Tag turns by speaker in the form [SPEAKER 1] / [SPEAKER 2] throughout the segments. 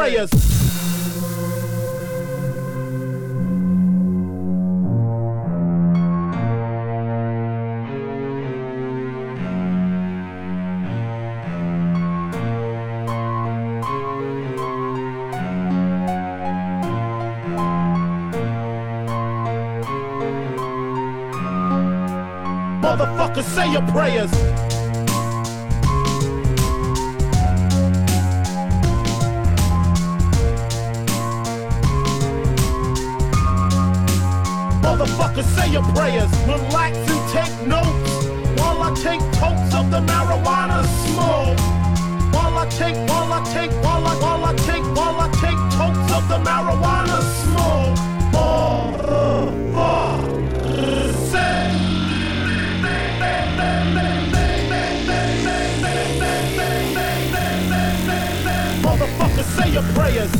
[SPEAKER 1] prayers. Motherfucker, say your prayers. Motherfucker, say your prayers. Relax and take notes while I take totes of the marijuana smoke. While I take, while I take, while I, while I take, while I take totes of the marijuana smoke. Motherfucker, say. Motherfucker, say your prayers.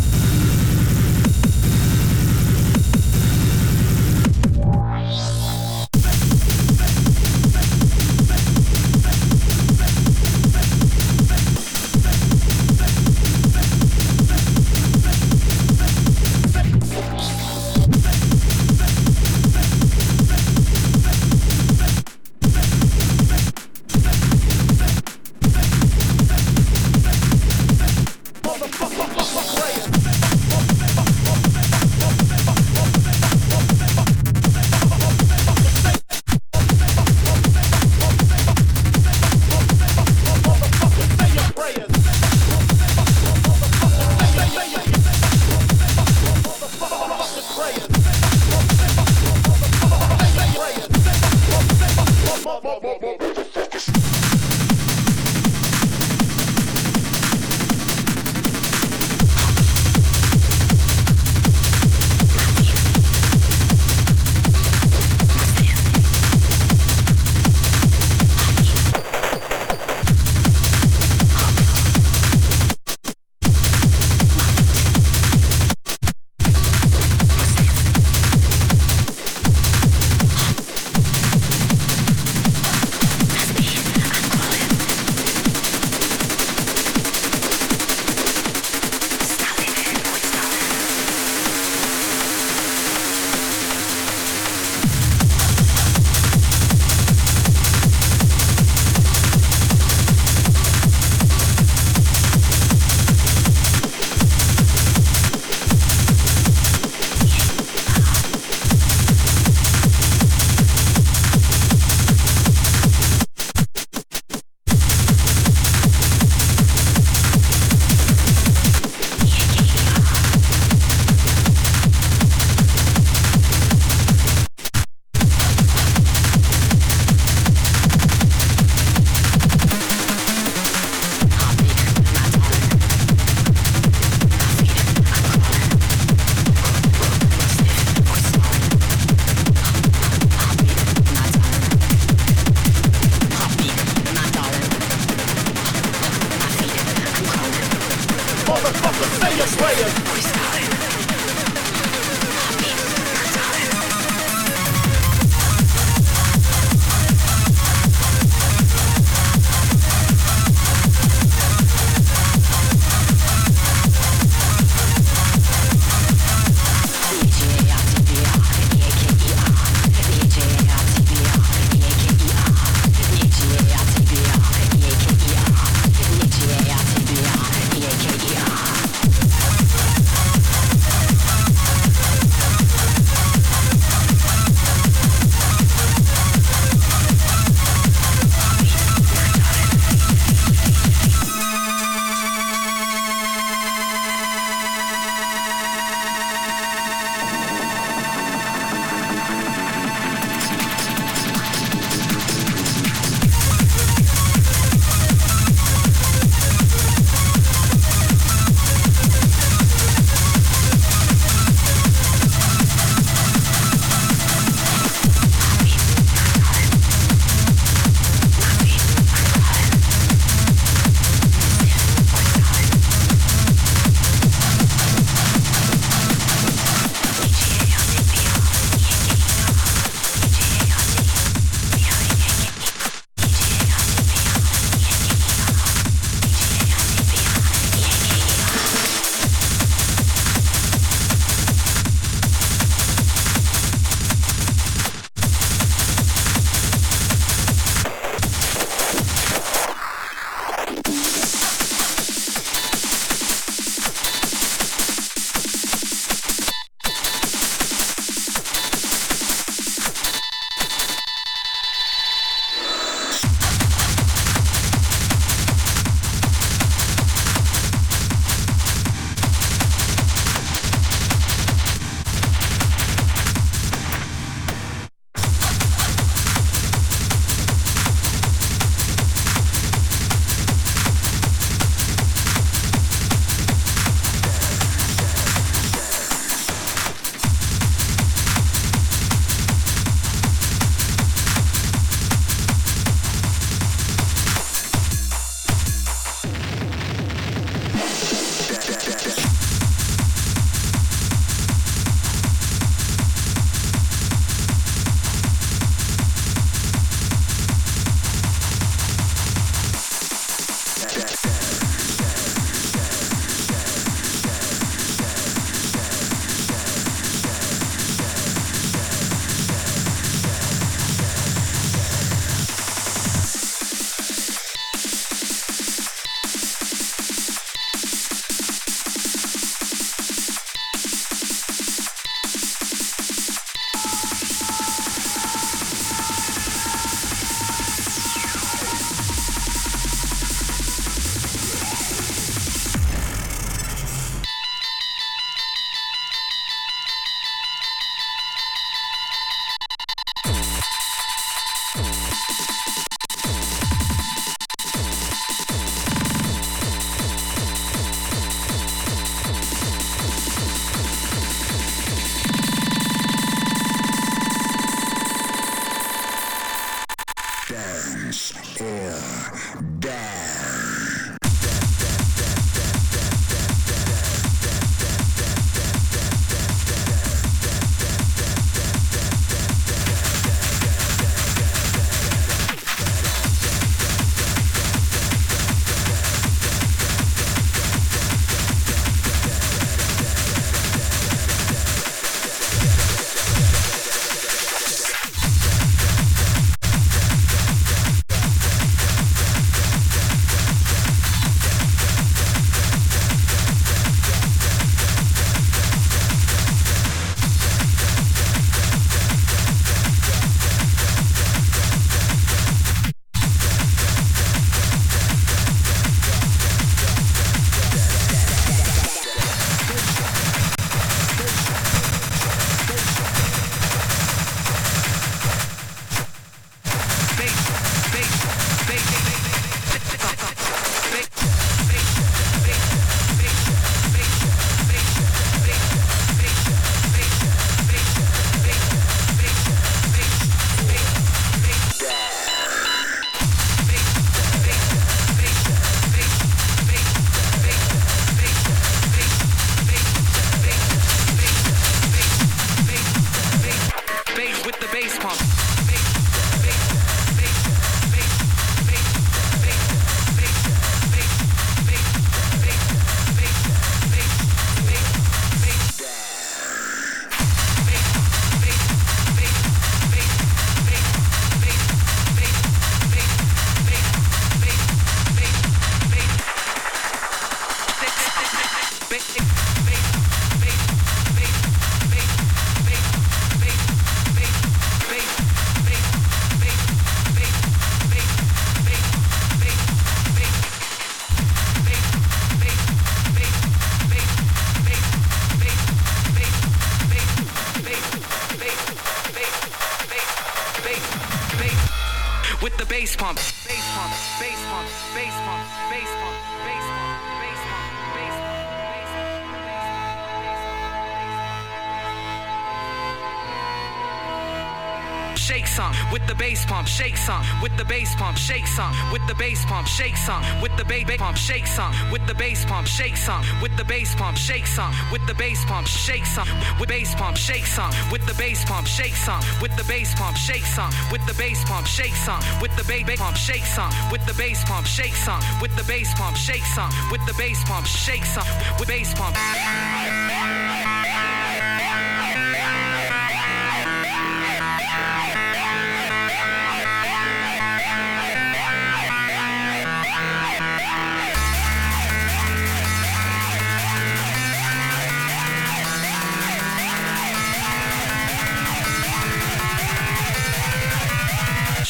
[SPEAKER 2] The bass pump, shake some with the bass pump, shake some with the bass pump, shake some with the bass pump, shake some with the bass pump, shake some with the bass pump, shake some with bass pump, shake some with the bass pump, shake some with the bass pump, shake some with the bass pump, shake some with the bass pump, shake some with the bass pump, shake some with the bass pump, shake some with the bass pump, shake some with bass pump.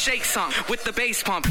[SPEAKER 2] Shake some with the bass pump.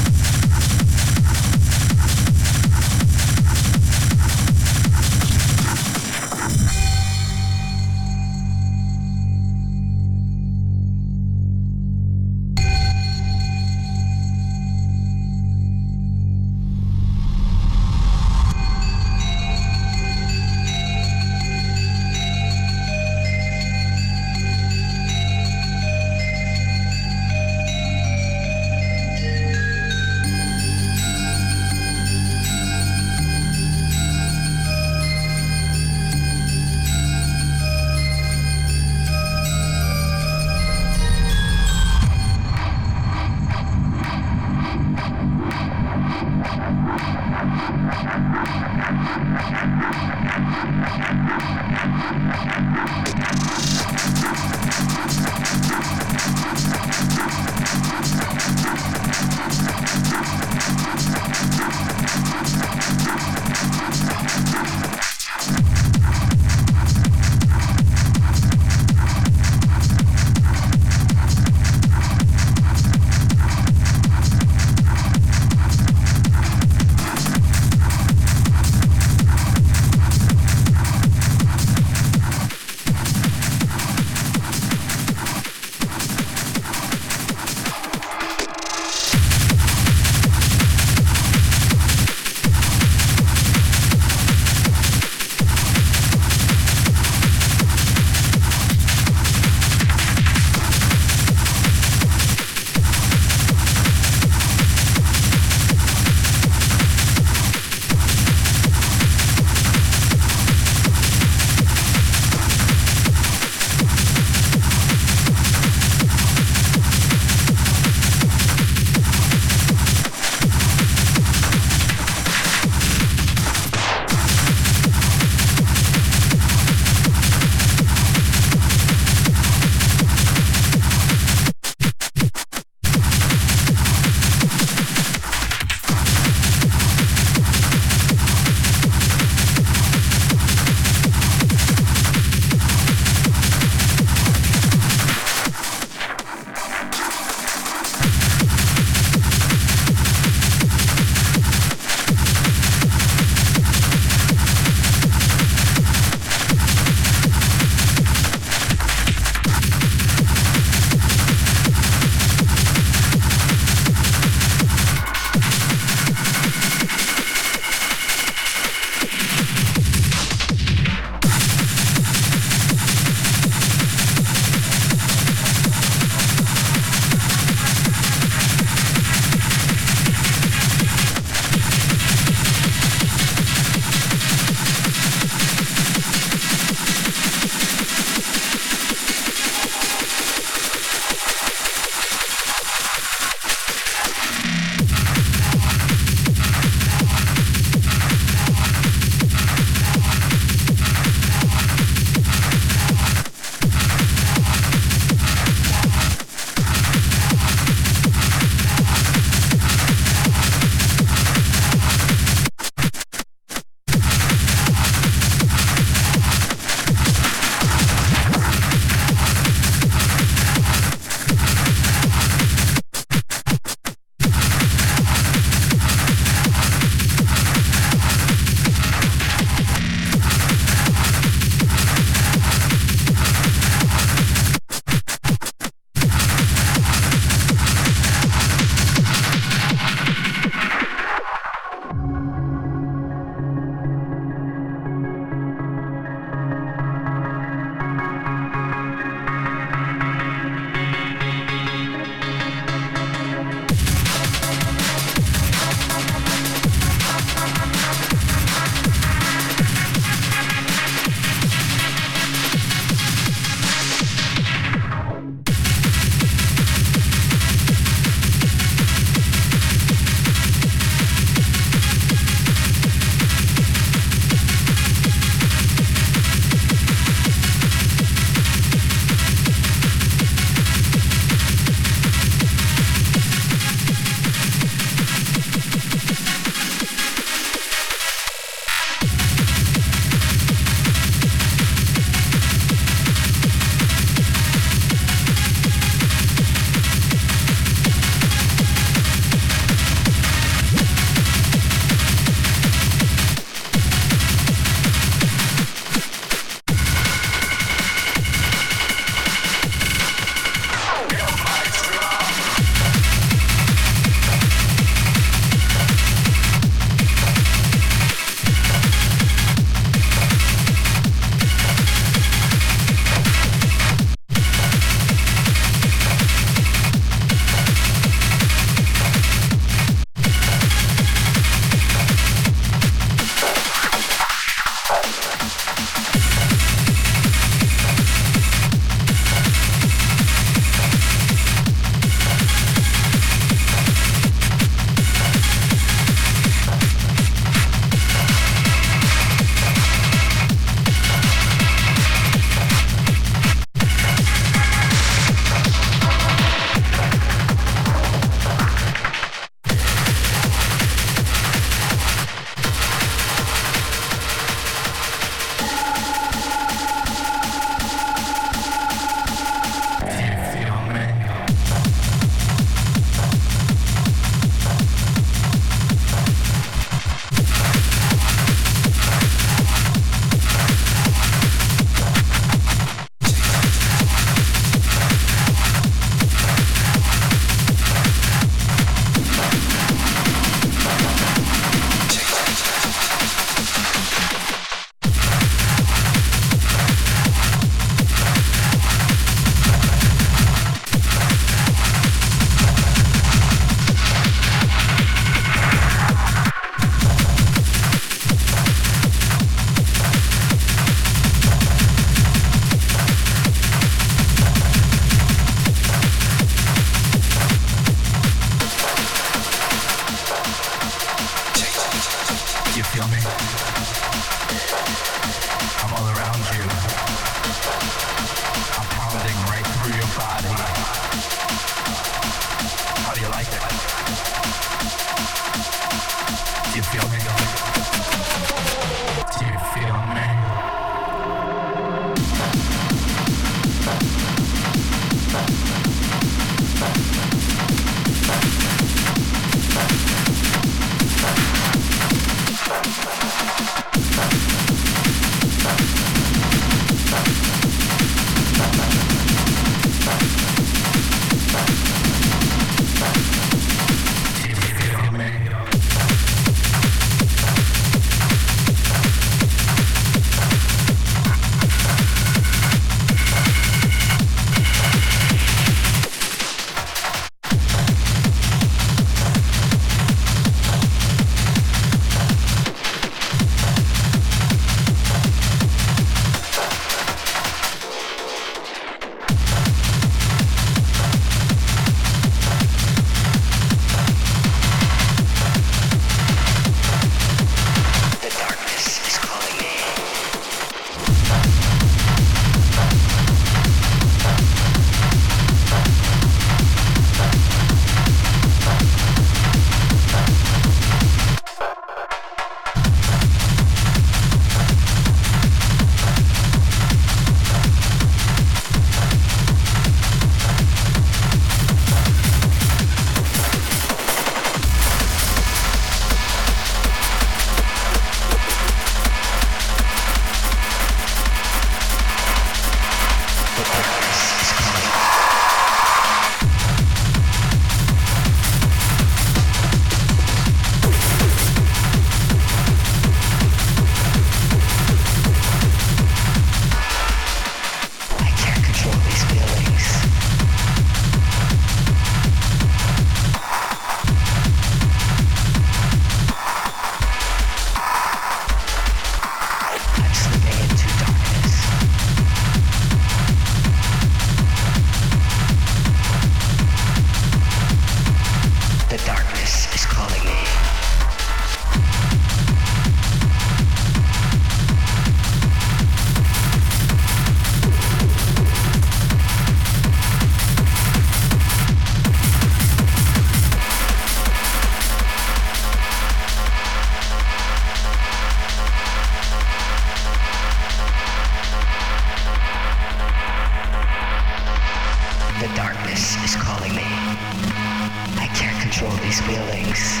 [SPEAKER 3] control these feelings.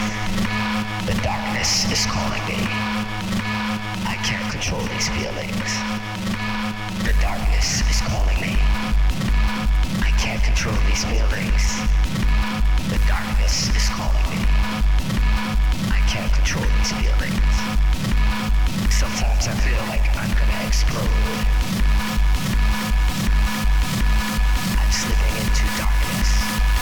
[SPEAKER 3] The darkness is calling me. I can't control these feelings. The darkness is calling me. I can't control these feelings. The darkness is calling me. I can't control these feelings. Sometimes
[SPEAKER 4] I feel like I'm gonna explode. I'm slipping into darkness.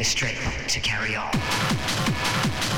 [SPEAKER 4] The
[SPEAKER 5] strength to
[SPEAKER 6] carry on.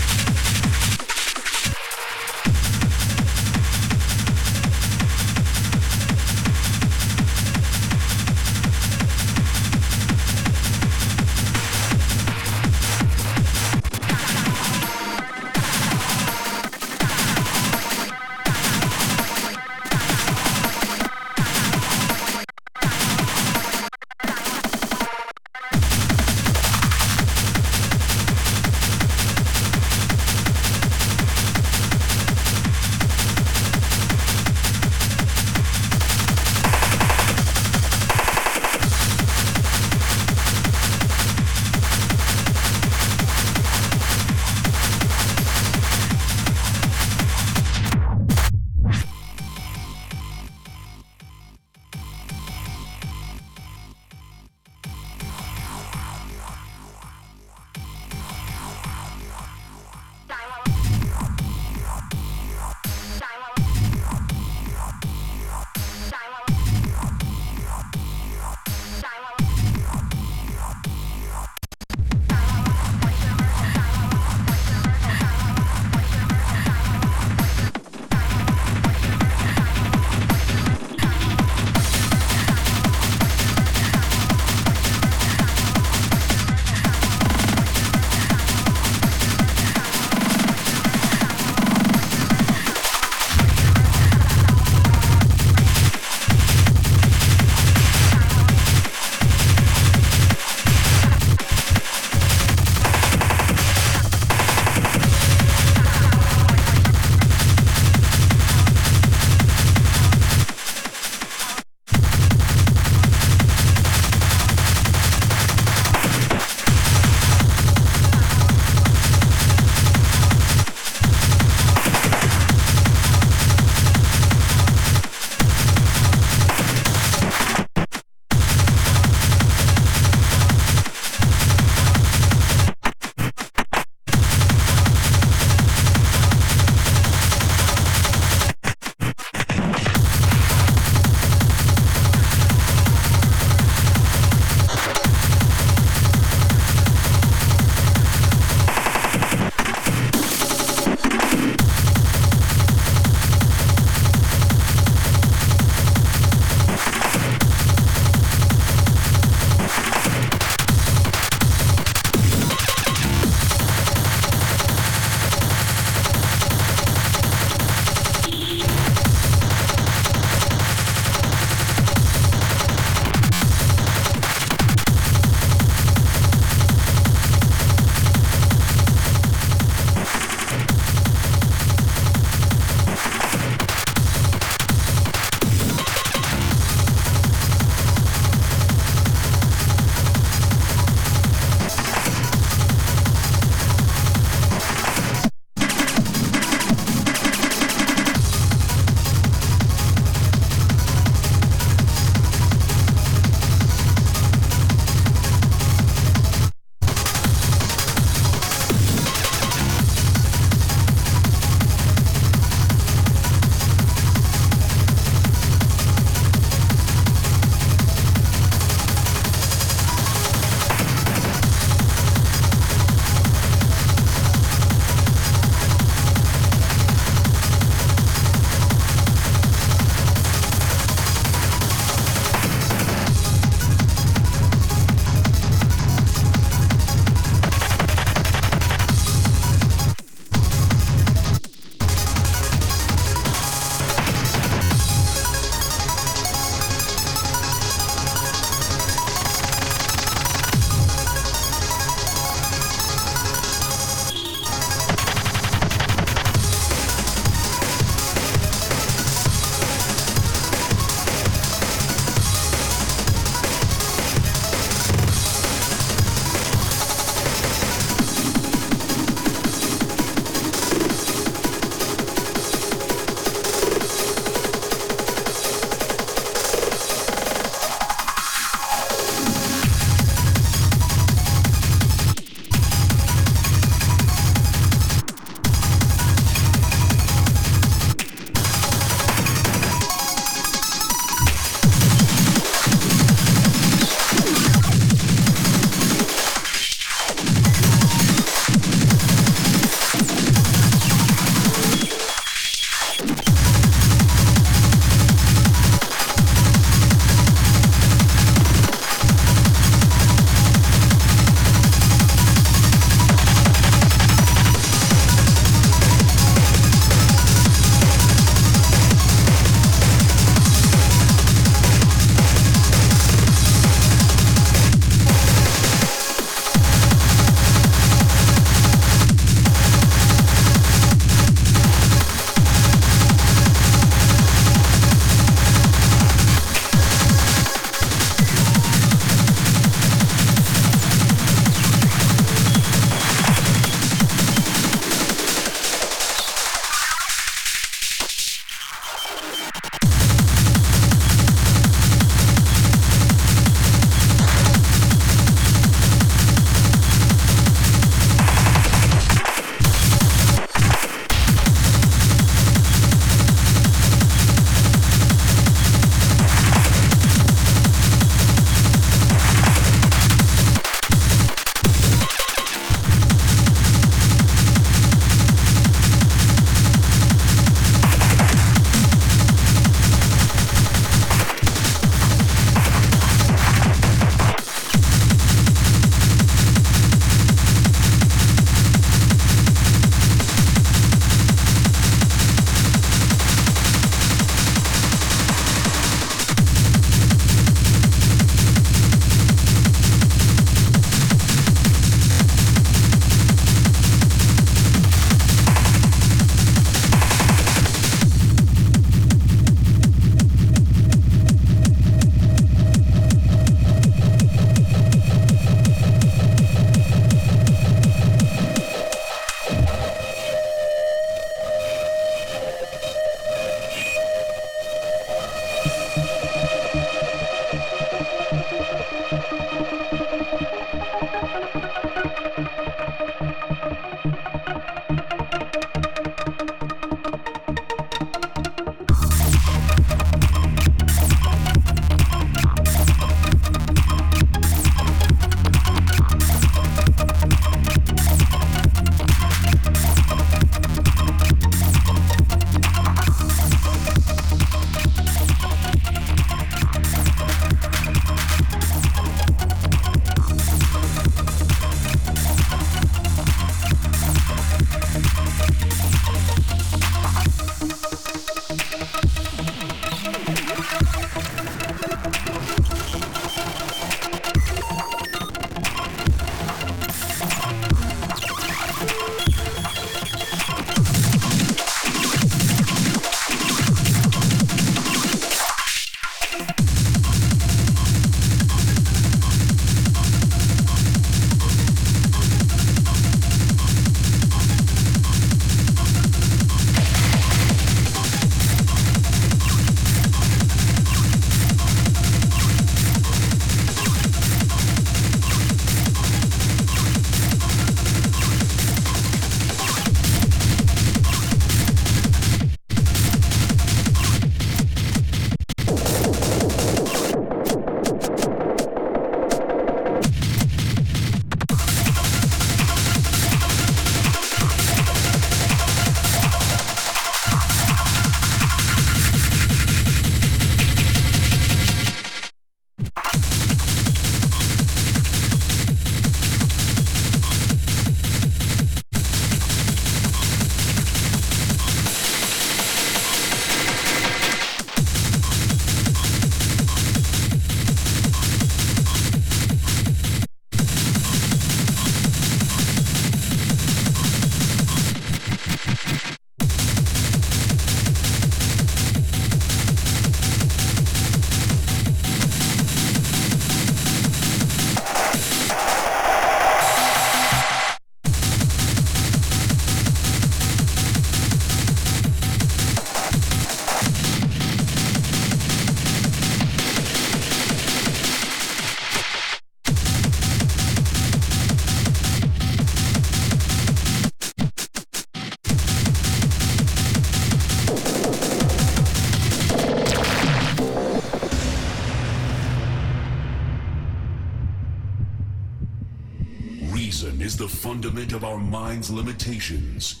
[SPEAKER 6] Fundament of our mind's limitations.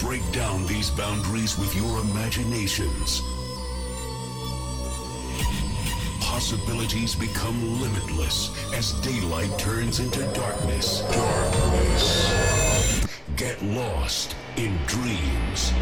[SPEAKER 6] Break down these boundaries with your imaginations. Possibilities become limitless as daylight turns into darkness. Darkness. Get lost in dreams.